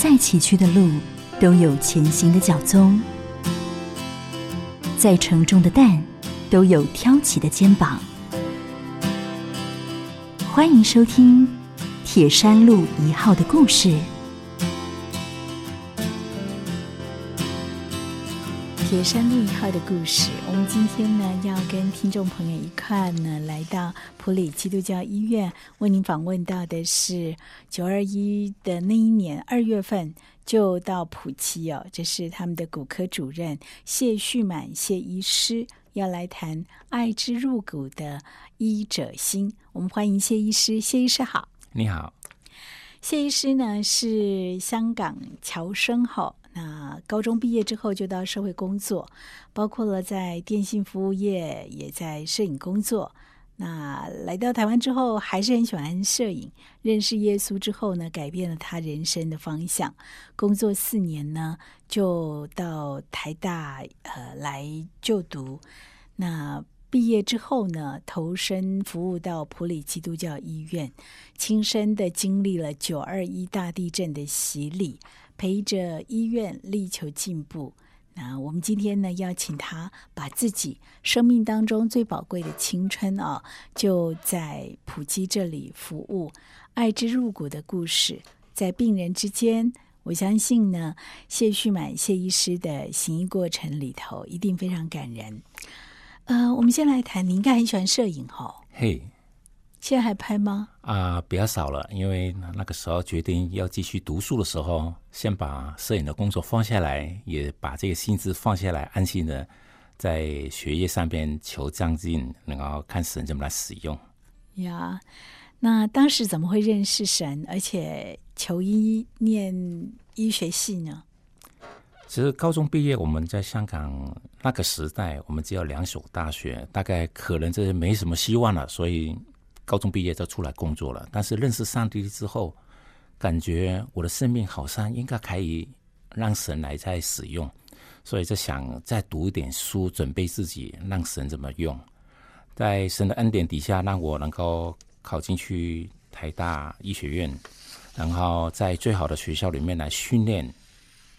再崎岖的路都有前行的脚踪，再沉重的担都有挑起的肩膀。欢迎收听《铁山路一号》的故事。铁山路一号的故事，我们今天呢要跟听众朋友一块呢来到普里基督教医院，为您访问到的是九二一的那一年二月份就到普基哦，这是他们的骨科主任谢旭满谢医师要来谈爱之入骨的医者心。我们欢迎谢医师，谢医师好，你好，谢医师呢是香港侨生哈。那高中毕业之后就到社会工作，包括了在电信服务业，也在摄影工作。那来到台湾之后，还是很喜欢摄影。认识耶稣之后呢，改变了他人生的方向。工作四年呢，就到台大呃来就读。那毕业之后呢，投身服务到普里基督教医院，亲身的经历了九二一大地震的洗礼。陪着医院力求进步。那我们今天呢，邀请他把自己生命当中最宝贵的青春啊，就在普基这里服务，爱之入骨的故事，在病人之间，我相信呢，谢旭满谢医师的行医过程里头，一定非常感人。呃，我们先来谈，你应该很喜欢摄影哈？嘿。现在还拍吗？啊，比较少了，因为那个时候决定要继续读书的时候，先把摄影的工作放下来，也把这个心思放下来，安心的在学业上边求将近，然后看神怎么来使用。呀，那当时怎么会认识神，而且求医念医学系呢？其实高中毕业，我们在香港那个时代，我们只有两所大学，大概可能这没什么希望了，所以。高中毕业就出来工作了，但是认识上帝之后，感觉我的生命好像应该可以让神来再使用，所以就想再读一点书，准备自己让神怎么用。在神的恩典底下，让我能够考进去台大医学院，然后在最好的学校里面来训练。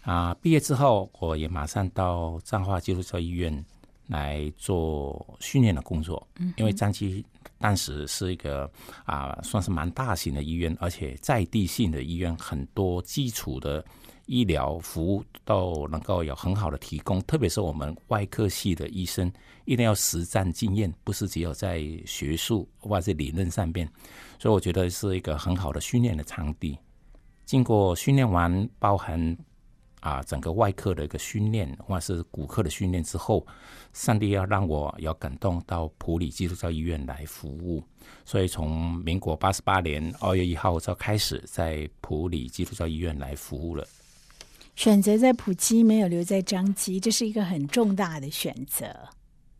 啊，毕业之后，我也马上到彰化基督教医院来做训练的工作，因为张基。当时是一个啊，算是蛮大型的医院，而且在地性的医院，很多基础的医疗服务都能够有很好的提供。特别是我们外科系的医生，一定要实战经验，不是只有在学术或者理论上面。所以我觉得是一个很好的训练的场地。经过训练完，包含。啊，整个外科的一个训练，或者是骨科的训练之后，上帝要让我要感动到普里基督教医院来服务，所以从民国八十八年二月一号就开始在普里基督教医院来服务了。选择在普基，没有留在张基，这是一个很重大的选择。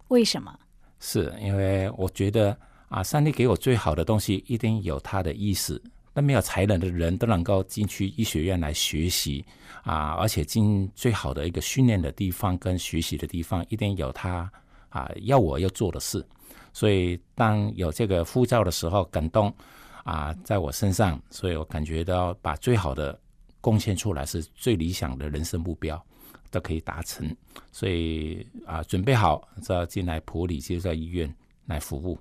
为什么？是因为我觉得啊，上帝给我最好的东西，一定有他的意思。没有才能的人都能够进去医学院来学习啊，而且进最好的一个训练的地方跟学习的地方，一定有他啊要我要做的事。所以当有这个护照的时候，感动啊在我身上，所以我感觉到把最好的贡献出来是最理想的人生目标都可以达成。所以啊，准备好要进来普里接在医院来服务。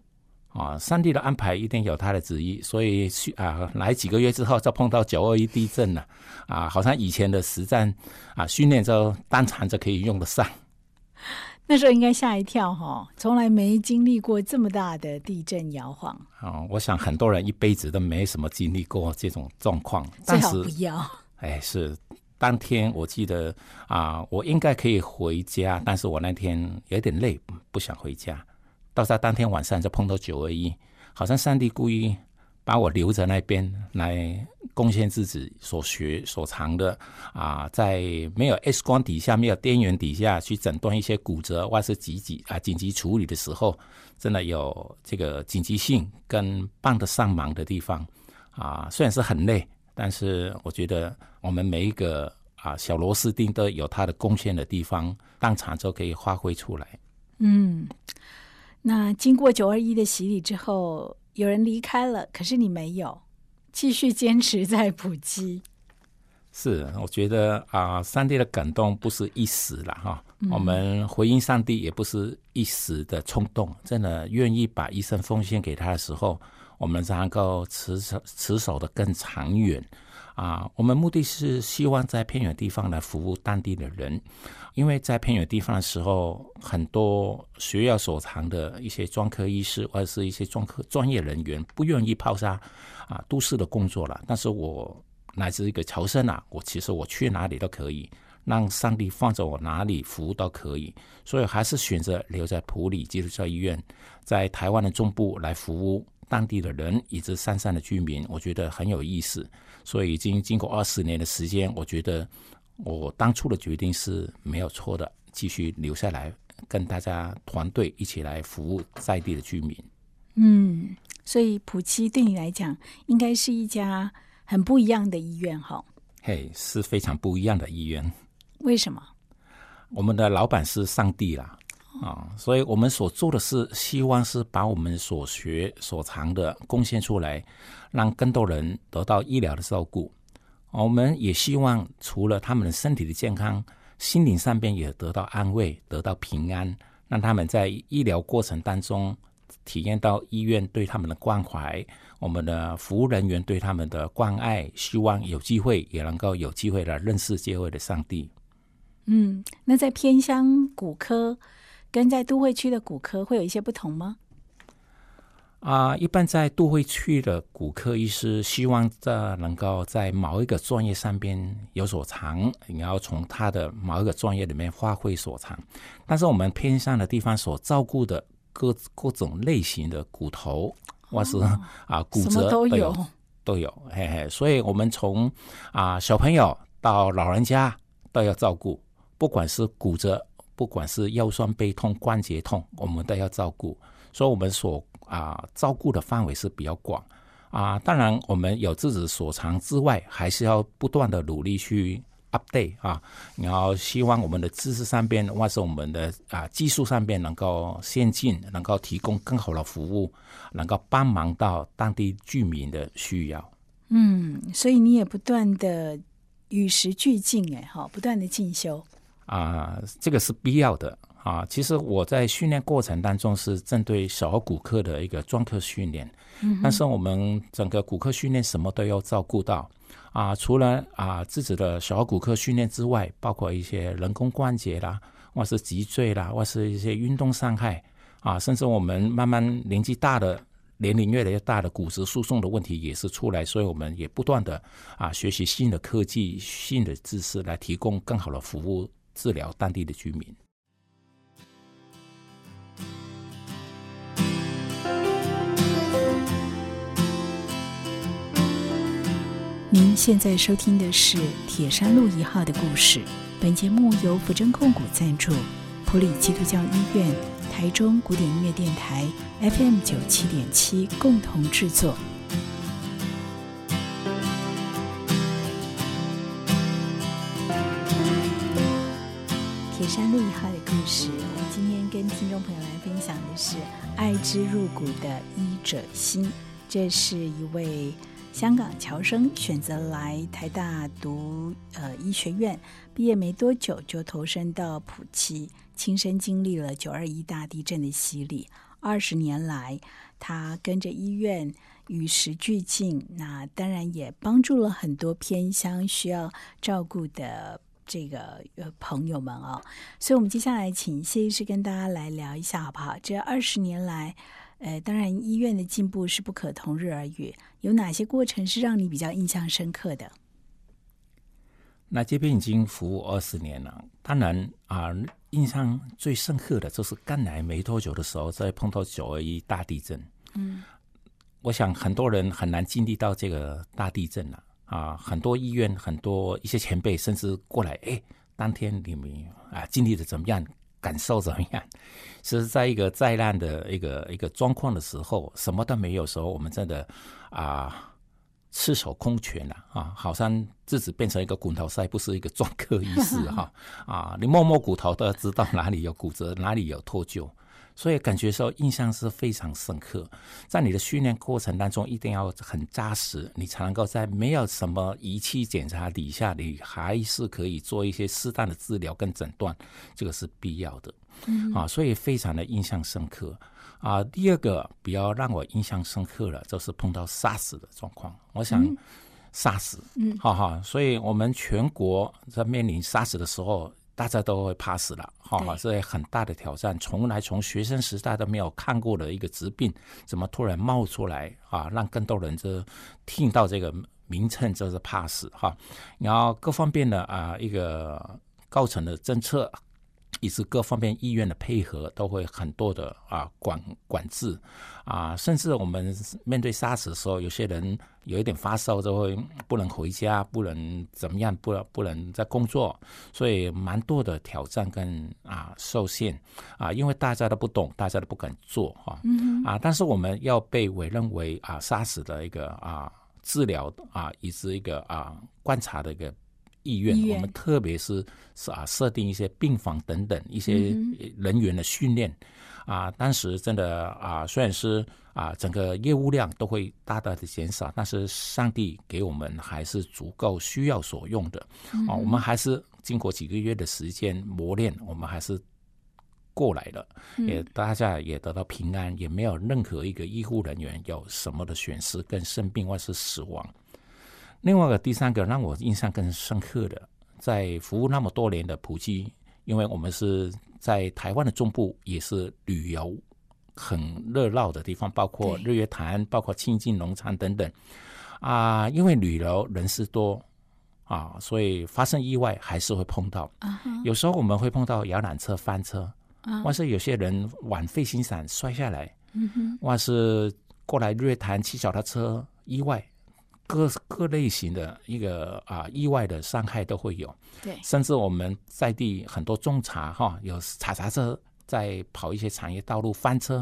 啊，上帝的安排一定有他的旨意，所以去啊，来几个月之后，就碰到九二一地震了，啊，好像以前的实战啊训练就当场就可以用得上。那时候应该吓一跳哈，从来没经历过这么大的地震摇晃。哦，我想很多人一辈子都没什么经历过这种状况。最好不要。哎，是当天我记得啊，我应该可以回家，但是我那天有点累，不想回家。到他当天晚上就碰到九二一，好像上帝故意把我留在那边来贡献自己所学所长的啊，在没有 X 光底下、没有电源底下去诊断一些骨折或是急急啊紧急处理的时候，真的有这个紧急性跟帮得上忙的地方啊。虽然是很累，但是我觉得我们每一个啊小螺丝钉都有它的贡献的地方，当场就可以发挥出来。嗯。那经过九二一的洗礼之后，有人离开了，可是你没有，继续坚持在普及。是，我觉得啊，上帝的感动不是一时了哈。我们回应上帝也不是一时的冲动，真的愿意把一生奉献给他的时候，我们才能够持守持守的更长远。啊，我们目的是希望在偏远地方来服务当地的人，因为在偏远地方的时候，很多学校所藏的一些专科医师或者是一些专科专业人员不愿意抛下啊都市的工作了。但是我乃至一个侨生啊，我其实我去哪里都可以，让上帝放在我哪里服务都可以，所以还是选择留在普里基督教医院，在台湾的中部来服务当地的人以及山上的居民，我觉得很有意思。所以已经经过二十年的时间，我觉得我当初的决定是没有错的，继续留下来跟大家团队一起来服务在地的居民。嗯，所以普七对你来讲，应该是一家很不一样的医院哈。嘿，是非常不一样的医院。为什么？我们的老板是上帝啦。啊，所以我们所做的是，希望是把我们所学所长的贡献出来，让更多人得到医疗的照顾。我们也希望，除了他们的身体的健康，心灵上边也得到安慰，得到平安，让他们在医疗过程当中体验到医院对他们的关怀，我们的服务人员对他们的关爱。希望有机会也能够有机会来认识这位的上帝。嗯，那在偏乡骨科。跟在都会区的骨科会有一些不同吗？啊，一般在都会去的骨科医师希望这能够在某一个专业上边有所长，你要从他的某一个专业里面发挥所长。但是我们偏向的地方所照顾的各各种类型的骨头或是啊骨折都有都有，嘿嘿。所以我们从啊小朋友到老人家都要照顾，不管是骨折。不管是腰酸背痛、关节痛，我们都要照顾，所以我们所啊照顾的范围是比较广啊。当然，我们有自己所长之外，还是要不断的努力去 update 啊。然后希望我们的知识上边，或是我们的啊技术上边能够先进，能够提供更好的服务，能够帮忙到当地居民的需要。嗯，所以你也不断的与时俱进，哎，哈，不断的进修。啊，这个是必要的啊！其实我在训练过程当中是针对小儿骨科的一个专科训练，但是我们整个骨科训练什么都要照顾到啊！除了啊自己的小儿骨科训练之外，包括一些人工关节啦，或是脊椎啦，或是一些运动伤害啊，甚至我们慢慢年纪大的年龄越来越大的骨质疏松的问题也是出来，所以我们也不断的啊学习新的科技、新的知识来提供更好的服务。治疗当地的居民。您现在收听的是铁山路一号的故事。本节目由福珍控股赞助，普里基督教医院、台中古典音乐电台 FM 九七点七共同制作。铁山路一号的故事，我们今天跟听众朋友来分享的是爱之入骨的医者心。这是一位香港侨生，选择来台大读呃医学院，毕业没多久就投身到普七，亲身经历了九二一大地震的洗礼。二十年来，他跟着医院与时俱进，那当然也帮助了很多偏乡需要照顾的。这个呃朋友们啊，所以我们接下来请谢医师跟大家来聊一下好不好？这二十年来，呃，当然医院的进步是不可同日而语，有哪些过程是让你比较印象深刻的？那这边已经服务二十年了，当然啊，印象最深刻的就是刚来没多久的时候，在碰到九二一大地震。嗯，我想很多人很难经历到这个大地震了。啊，很多医院，很多一些前辈，甚至过来，哎，当天你们啊经历的怎么样，感受怎么样？其实在一个灾难的一个一个状况的时候，什么都没有时候，我们真的啊赤手空拳了啊，好像自己变成一个骨头塞，不是一个专科医师哈 啊，你摸摸骨头都要知道哪里有骨折，哪里有脱臼。所以感觉说印象是非常深刻。在你的训练过程当中，一定要很扎实，你才能够在没有什么仪器检查底下，你还是可以做一些适当的治疗跟诊断，这个是必要的。嗯啊，所以非常的印象深刻。啊，第二个比较让我印象深刻的，就是碰到 SARS 的状况。我想 SARS，嗯，哈哈，所以我们全国在面临 SARS 的时候。大家都会怕死了，哈哈，这很大的挑战，从来从学生时代都没有看过的一个疾病，怎么突然冒出来啊？让更多人这听到这个名称就是怕死哈。然后各方面的啊一个高层的政策。以及各方面医院的配合都会很多的啊管管制啊，甚至我们面对 SARS 的时候，有些人有一点发烧就会不能回家，不能怎么样，不不能在工作，所以蛮多的挑战跟啊受限啊，因为大家都不懂，大家都不敢做哈啊，但是我们要被委任为啊 SARS 的一个啊治疗啊，以及一个啊观察的一个。医院，我们特别是是啊，设定一些病房等等一些人员的训练啊。当时真的啊，虽然是啊，整个业务量都会大大的减少，但是上帝给我们还是足够需要所用的啊。我们还是经过几个月的时间磨练，我们还是过来了，也大家也得到平安，也没有任何一个医护人员有什么的损失，跟生病或是死亡。另外一个第三个让我印象更深刻的，在服务那么多年的普吉，因为我们是在台湾的中部，也是旅游很热闹的地方，包括日月潭，包括清境农场等等。啊，因为旅游人士多啊，所以发生意外还是会碰到。有时候我们会碰到摇览车翻车，或是有些人玩飞行伞摔下来，或是过来日月潭骑脚踏车意外。各各类型的一个啊意外的伤害都会有，对，甚至我们在地很多种茶哈，有茶茶车在跑一些产业道路翻车，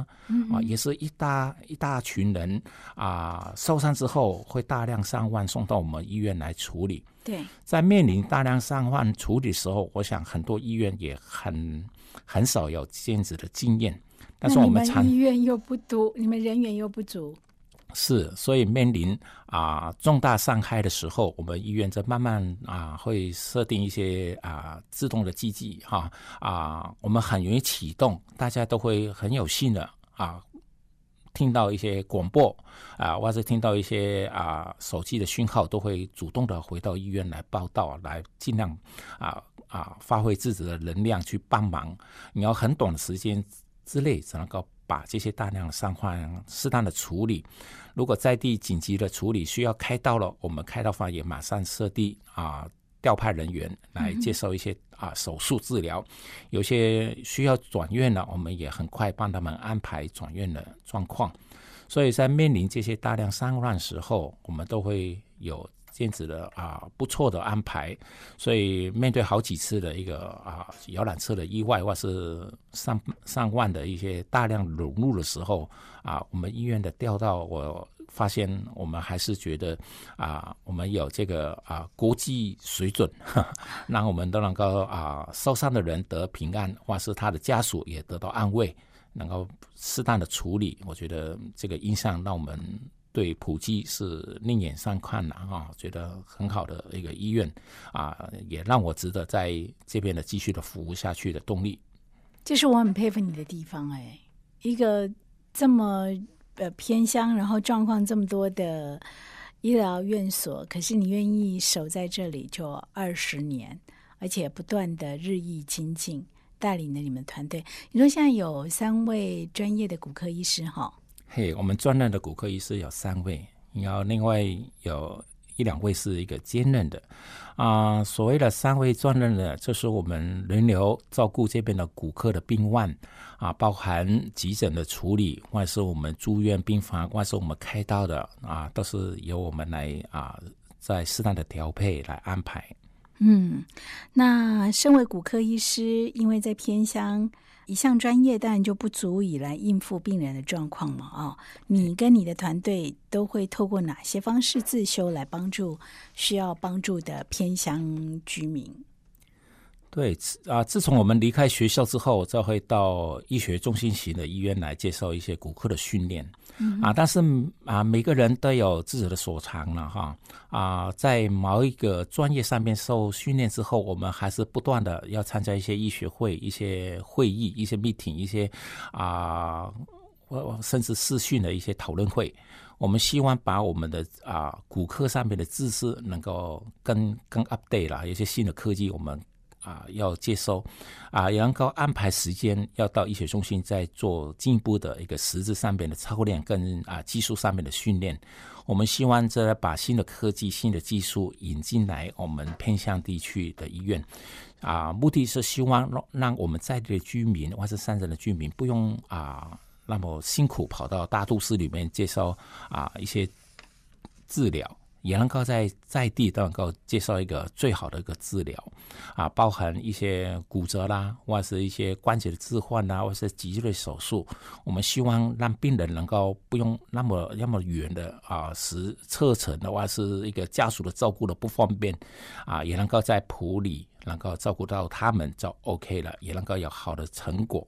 啊，也是一大一大群人啊受伤之后会大量伤患送到我们医院来处理。对，在面临大量伤患处理的时候，我想很多医院也很很少有这样子的经验。但是我们医院又不多，你们人员又不足。是，所以面临啊重大伤害的时候，我们医院在慢慢啊会设定一些啊自动的机器哈啊，我们很容易启动，大家都会很有幸的啊听到一些广播啊，或者听到一些啊手机的讯号，都会主动的回到医院来报道，来尽量啊啊发挥自己的能量去帮忙。你要很短的时间之内才能够把这些大量的伤患适当的处理。如果在地紧急的处理需要开刀了，我们开刀房也马上设地啊，调派人员来接受一些啊手术治疗。有些需要转院了，我们也很快帮他们安排转院的状况。所以在面临这些大量伤患时候，我们都会有。这样子的啊，不错的安排，所以面对好几次的一个啊摇览车的意外，或是上上万的一些大量涌入的时候啊，我们医院的调到，我发现我们还是觉得啊，我们有这个啊国际水准，让我们都能够啊受伤的人得平安，或是他的家属也得到安慰，能够适当的处理。我觉得这个印象让我们。对普及是另眼相看了哈，觉得很好的一个医院啊，也让我值得在这边的继续的服务下去的动力。这是我很佩服你的地方哎，一个这么呃偏乡，然后状况这么多的医疗院所，可是你愿意守在这里就二十年，而且不断的日益精进，带领了你们团队。你说现在有三位专业的骨科医师哈。嘿，我们专任的骨科医师有三位，然后另外有一两位是一个兼任的啊。所谓的三位专任的，就是我们轮流照顾这边的骨科的病患啊，包含急诊的处理，或者是我们住院病房，或者是我们开刀的啊，都是由我们来啊，在适当的调配来安排。嗯，那身为骨科医师，因为在偏乡。一项专业当然就不足以来应付病人的状况嘛，哦，你跟你的团队都会透过哪些方式自修来帮助需要帮助的偏乡居民？对，啊，自从我们离开学校之后，再会到医学中心型的医院来接受一些骨科的训练。啊，但是啊，每个人都有自己的所长了哈。啊，在某一个专业上面受训练之后，我们还是不断的要参加一些医学会、一些会议、一些 meeting、一些啊，我甚至视讯的一些讨论会。我们希望把我们的啊骨科上面的知识能够更更 update 了，有些新的科技我们。啊，要接收，啊，也能够安排时间，要到医学中心再做进一步的一个实质上面的操练跟啊技术上面的训练。我们希望这把新的科技、新的技术引进来我们偏向地区的医院，啊，目的是希望让让我们在地的居民或是山镇的居民不用啊那么辛苦跑到大都市里面接受啊一些治疗。也能够在在地都能够接受一个最好的一个治疗，啊，包含一些骨折啦，或者是一些关节的置换啦，或是急救的手术。我们希望让病人能够不用那么那么远的啊，时车程的话是一个家属的照顾的不方便，啊，也能够在普里能够照顾到他们就 OK 了，也能够有好的成果。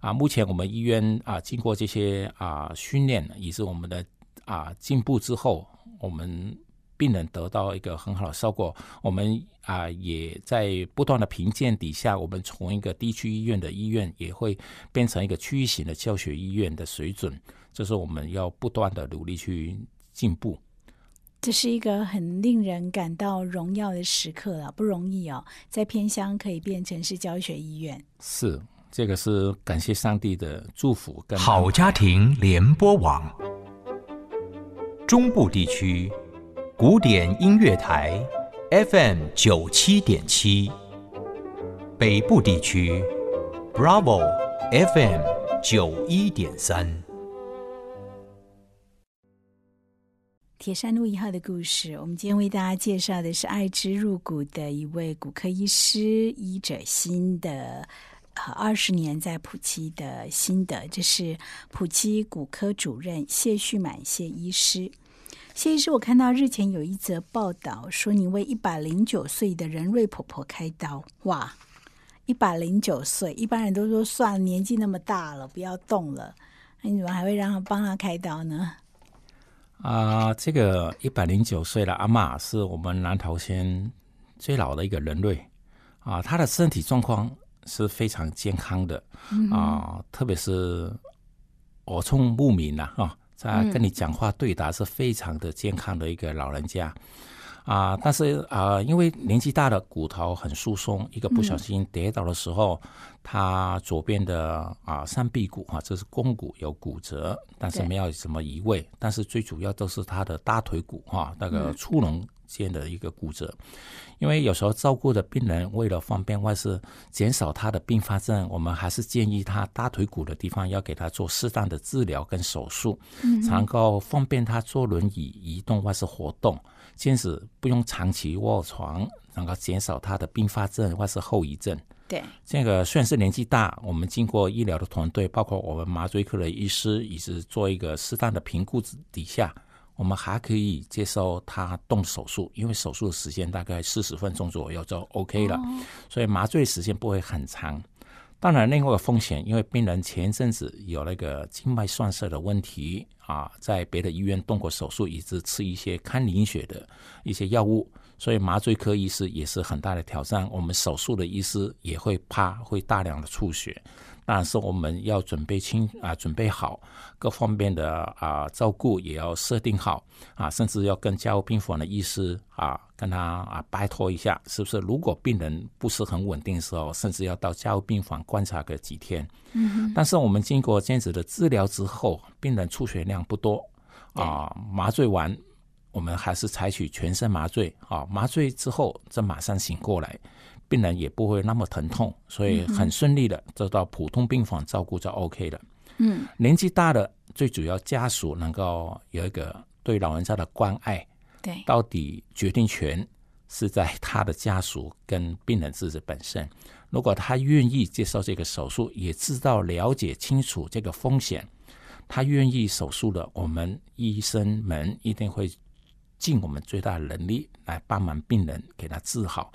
啊，目前我们医院啊，经过这些啊训练，也是我们的啊进步之后，我们。病人得到一个很好的效果，我们啊也在不断的评鉴底下，我们从一个地区医院的医院也会变成一个区域型的教学医院的水准，这是我们要不断的努力去进步。这是一个很令人感到荣耀的时刻了，不容易哦，在偏乡可以变成是教学医院。是，这个是感谢上帝的祝福。跟好家庭联播网，中部地区。古典音乐台，FM 九七点七；北部地区，Bravo FM 九一点三。铁山路一号的故事，我们今天为大家介绍的是爱之入骨的一位骨科医师医者心的二十年在普七的心得。这是普七骨科主任谢旭满谢医师。谢医师，我看到日前有一则报道，说你为一百零九岁的任瑞婆婆开刀。哇，一百零九岁，一般人都说算了，年纪那么大了，不要动了。那你怎么还会让她帮他开刀呢？啊，这个一百零九岁的阿妈是我们南投县最老的一个人瑞啊，她的身体状况是非常健康的啊，特别是耳聪目明呐，哈。在跟你讲话对答是非常的健康的一个老人家啊，但是啊，因为年纪大了，骨头很疏松，一个不小心跌倒的时候，他左边的啊上臂骨啊，这是肱骨有骨折，但是没有什么移位，但是最主要都是他的大腿骨哈那个粗隆间的一个骨折。因为有时候照顾的病人为了方便，或是减少他的并发症，我们还是建议他大腿骨的地方要给他做适当的治疗跟手术，嗯。才能够方便他坐轮椅移动或是活动，坚持不用长期卧床，能够减少他的并发症或是后遗症。对，这个虽然是年纪大，我们经过医疗的团队，包括我们麻醉科的医师，也是做一个适当的评估底下。我们还可以接受他动手术，因为手术的时间大概四十分钟左右就 OK 了，所以麻醉时间不会很长。当然，另外一个风险，因为病人前一阵子有那个静脉栓塞的问题啊，在别的医院动过手术，一直吃一些抗凝血的一些药物，所以麻醉科医师也是很大的挑战。我们手术的医师也会怕会大量的出血。当然是我们要准备清啊，准备好各方面的啊照顾也要设定好啊，甚至要跟加护病房的医师啊跟他啊拜托一下，是不是？如果病人不是很稳定的时候，甚至要到加护病房观察个几天。嗯。但是我们经过这样子的治疗之后，病人出血量不多啊，麻醉完我们还是采取全身麻醉啊，麻醉之后再马上醒过来。病人也不会那么疼痛，所以很顺利的就到普通病房照顾就 OK 了。嗯，年纪大的最主要家属能够有一个对老人家的关爱，对，到底决定权是在他的家属跟病人自己本身。如果他愿意接受这个手术，也知道了解清楚这个风险，他愿意手术的，我们医生们一定会尽我们最大的能力来帮忙病人给他治好。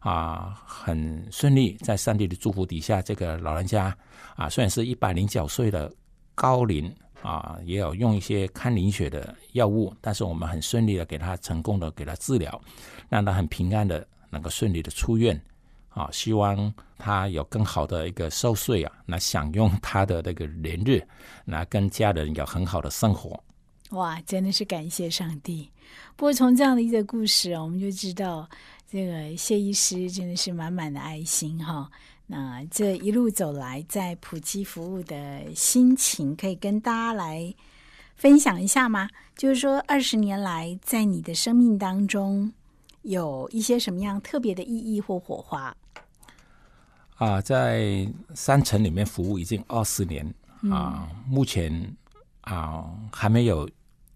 啊，很顺利，在上帝的祝福底下，这个老人家啊，虽然是一百零九岁的高龄啊，也有用一些看凝血的药物，但是我们很顺利的给他成功的给他治疗，让他很平安的能够顺利的出院啊，希望他有更好的一个寿岁啊，来享用他的那个年日，来跟家人有很好的生活。哇，真的是感谢上帝！不过从这样的一个故事啊，我们就知道这个谢医师真的是满满的爱心哈。那这一路走来，在普及服务的心情，可以跟大家来分享一下吗？就是说，二十年来，在你的生命当中，有一些什么样特别的意义或火花？啊，在三城里面服务已经二十年啊，目前啊还没有。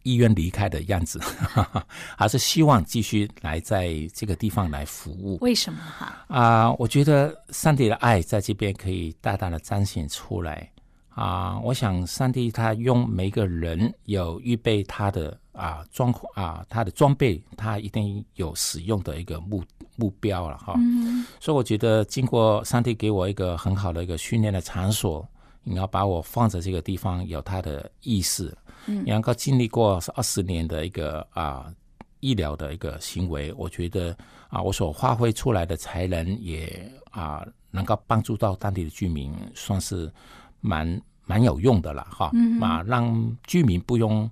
意愿离开的样子，还是希望继续来在这个地方来服务。为什么哈？啊，我觉得上帝的爱在这边可以大大的彰显出来啊！我想上帝他用每个人有预备他的啊装啊他的装备，他一定有使用的一个目目标了哈。嗯。所以我觉得经过上帝给我一个很好的一个训练的场所，你要把我放在这个地方，有他的意思。嗯，能够经历过二十年的一个啊医疗的一个行为，我觉得啊，我所发挥出来的才能也啊，能够帮助到当地的居民，算是蛮蛮有用的了哈。嗯，啊，让居民不用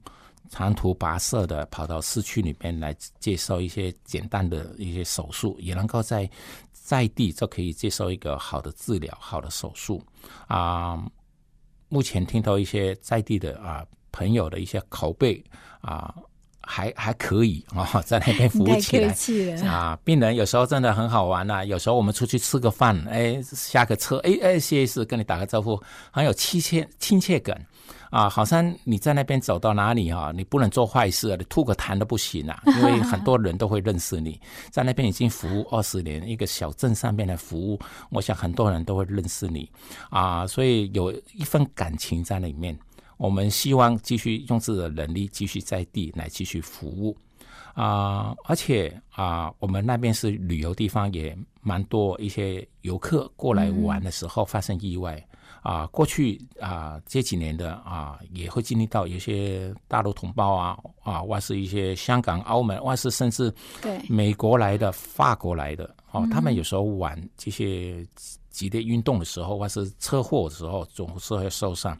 长途跋涉的跑到市区里面来接受一些简单的一些手术，也能够在在地就可以接受一个好的治疗、好的手术啊。目前听到一些在地的啊。朋友的一些口碑啊，还还可以啊，在那边服务起来啊，病人有时候真的很好玩呐。有时候我们出去吃个饭，哎，下个车，哎哎，谢谢跟你打个招呼，很有亲切亲切感啊。好像你在那边走到哪里啊，你不能做坏事，你吐个痰都不行啊，因为很多人都会认识你。在那边已经服务二十年，一个小镇上面的服务，我想很多人都会认识你啊，所以有一份感情在里面。我们希望继续用自己的能力，继续在地来继续服务啊！而且啊，我们那边是旅游地方，也蛮多一些游客过来玩的时候发生意外啊。过去啊这几年的啊，也会经历到有些大陆同胞啊啊，或是一些香港、澳门，或是甚至对美国来的、法国来的哦，他们有时候玩这些激烈运动的时候，或是车祸的时候，总是会受伤。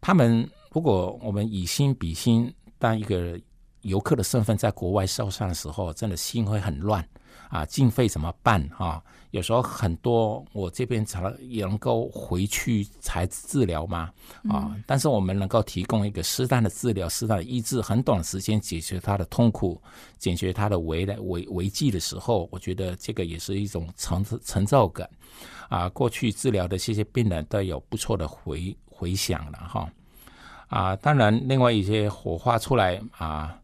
他们如果我们以心比心，当一个游客的身份在国外受伤的时候，真的心会很乱啊！经费怎么办啊？有时候很多我这边才也能够回去才治疗吗？啊！但是我们能够提供一个适当的治疗、适当的医治，很短的时间解决他的痛苦、解决他的危来危危机的时候，我觉得这个也是一种成成就感啊！过去治疗的这些病人都有不错的回。回想了哈啊，当然，另外一些火花出来啊，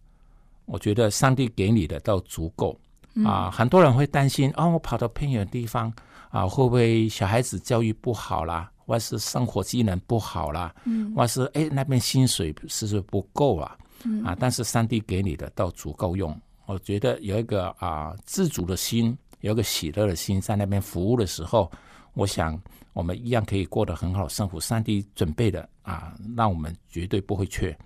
我觉得上帝给你的都足够啊。很多人会担心哦，我跑到偏远地方啊，会不会小孩子教育不好啦，或是生活技能不好啦，嗯，或是哎那边薪水是不是不够啊？啊，但是上帝给你的都足够用。我觉得有一个啊自主的心，有一个喜乐的心，在那边服务的时候，我想。我们一样可以过得很好生活。上帝准备的啊，让我们绝对不会缺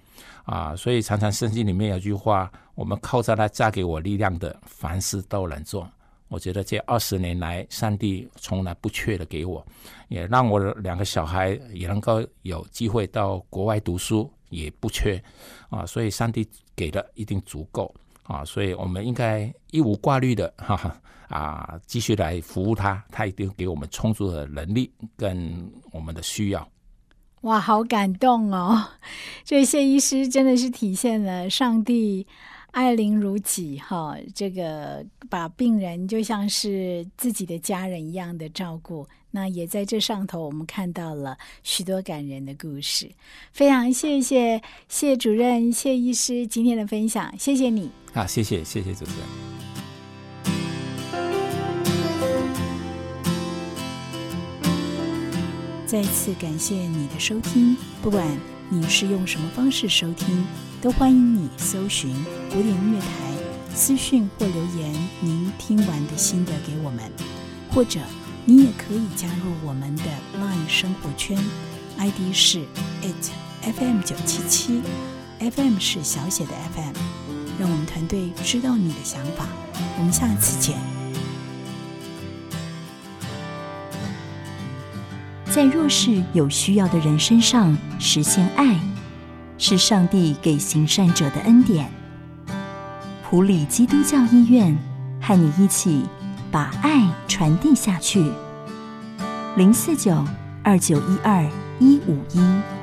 啊。所以常常圣经里面有句话：我们靠着他加给我力量的，凡事都能做。我觉得这二十年来，上帝从来不缺的给我，也让我两个小孩也能够有机会到国外读书，也不缺啊。所以上帝给的一定足够啊。所以我们应该一无挂虑的，哈哈。啊，继续来服务他，他一定给我们充足的能力跟我们的需要。哇，好感动哦！这谢医师真的是体现了上帝爱邻如己哈，这个把病人就像是自己的家人一样的照顾。那也在这上头，我们看到了许多感人的故事。非常谢谢谢主任、谢医师今天的分享，谢谢你。啊，谢谢谢谢主持人。再次感谢你的收听，不管你是用什么方式收听，都欢迎你搜寻古典音乐台。私讯或留言您听完的心得给我们，或者你也可以加入我们的 LINE 生活圈，ID 是 it FM 九七七，FM 是小写的 FM，让我们团队知道你的想法。我们下次见。在弱势有需要的人身上实现爱，是上帝给行善者的恩典。普里基督教医院和你一起把爱传递下去。零四九二九一二一五一。